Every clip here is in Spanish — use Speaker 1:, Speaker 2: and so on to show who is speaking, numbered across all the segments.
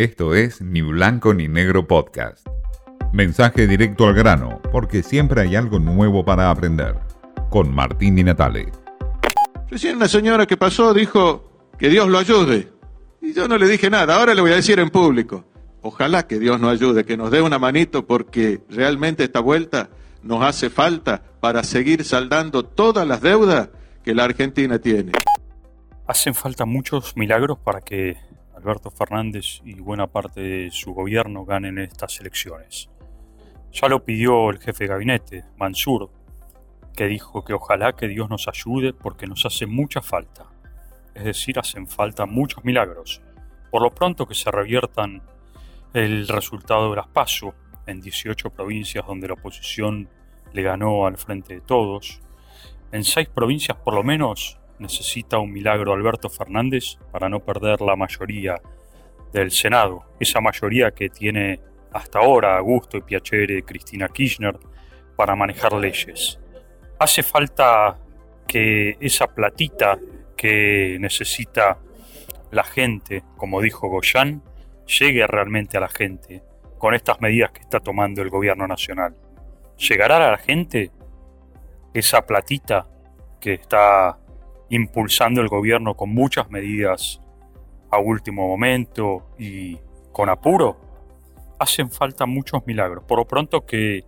Speaker 1: Esto es Ni Blanco ni Negro Podcast. Mensaje directo al grano, porque siempre hay algo nuevo para aprender. Con Martín Di Natale.
Speaker 2: Recién una señora que pasó dijo que Dios lo ayude. Y yo no le dije nada, ahora le voy a decir en público. Ojalá que Dios nos ayude, que nos dé una manito porque realmente esta vuelta nos hace falta para seguir saldando todas las deudas que la Argentina tiene.
Speaker 3: Hacen falta muchos milagros para que Alberto Fernández y buena parte de su gobierno ganen estas elecciones. Ya lo pidió el jefe de gabinete, Mansur, que dijo que ojalá que Dios nos ayude porque nos hace mucha falta. Es decir, hacen falta muchos milagros. Por lo pronto que se reviertan el resultado de las PASO en 18 provincias donde la oposición le ganó al frente de todos. En seis provincias por lo menos necesita un milagro Alberto Fernández para no perder la mayoría del Senado, esa mayoría que tiene hasta ahora Augusto y Piacere, Cristina Kirchner, para manejar leyes. Hace falta que esa platita que necesita la gente, como dijo Goyan, llegue realmente a la gente con estas medidas que está tomando el gobierno nacional. ¿Llegará a la gente esa platita que está impulsando el gobierno con muchas medidas a último momento y con apuro? Hacen falta muchos milagros. Por lo pronto que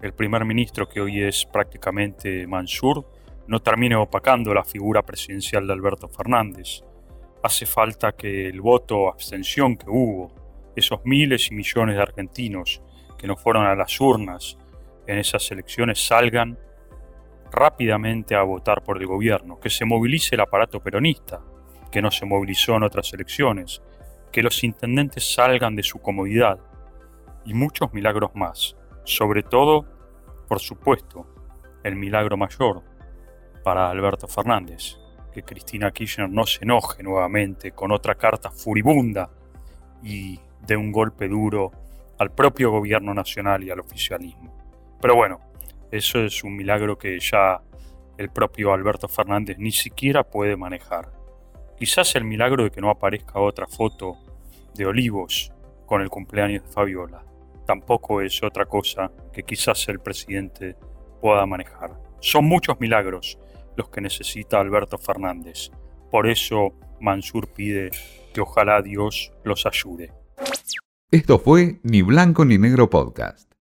Speaker 3: el primer ministro, que hoy es prácticamente Mansur, no termine opacando la figura presidencial de Alberto Fernández. Hace falta que el voto abstención que hubo, esos miles y millones de argentinos que no fueron a las urnas en esas elecciones, salgan rápidamente a votar por el gobierno, que se movilice el aparato peronista, que no se movilizó en otras elecciones, que los intendentes salgan de su comodidad y muchos milagros más. Sobre todo, por supuesto, el milagro mayor para Alberto Fernández, que Cristina Kirchner no se enoje nuevamente con otra carta furibunda y de un golpe duro al propio gobierno nacional y al oficialismo. Pero bueno, eso es un milagro que ya el propio Alberto Fernández ni siquiera puede manejar. Quizás el milagro de que no aparezca otra foto de Olivos con el cumpleaños de Fabiola. Tampoco es otra cosa que quizás el presidente pueda manejar. Son muchos milagros los que necesita Alberto Fernández. Por eso Mansur pide que ojalá Dios los ayude.
Speaker 1: Esto fue Ni Blanco ni Negro Podcast.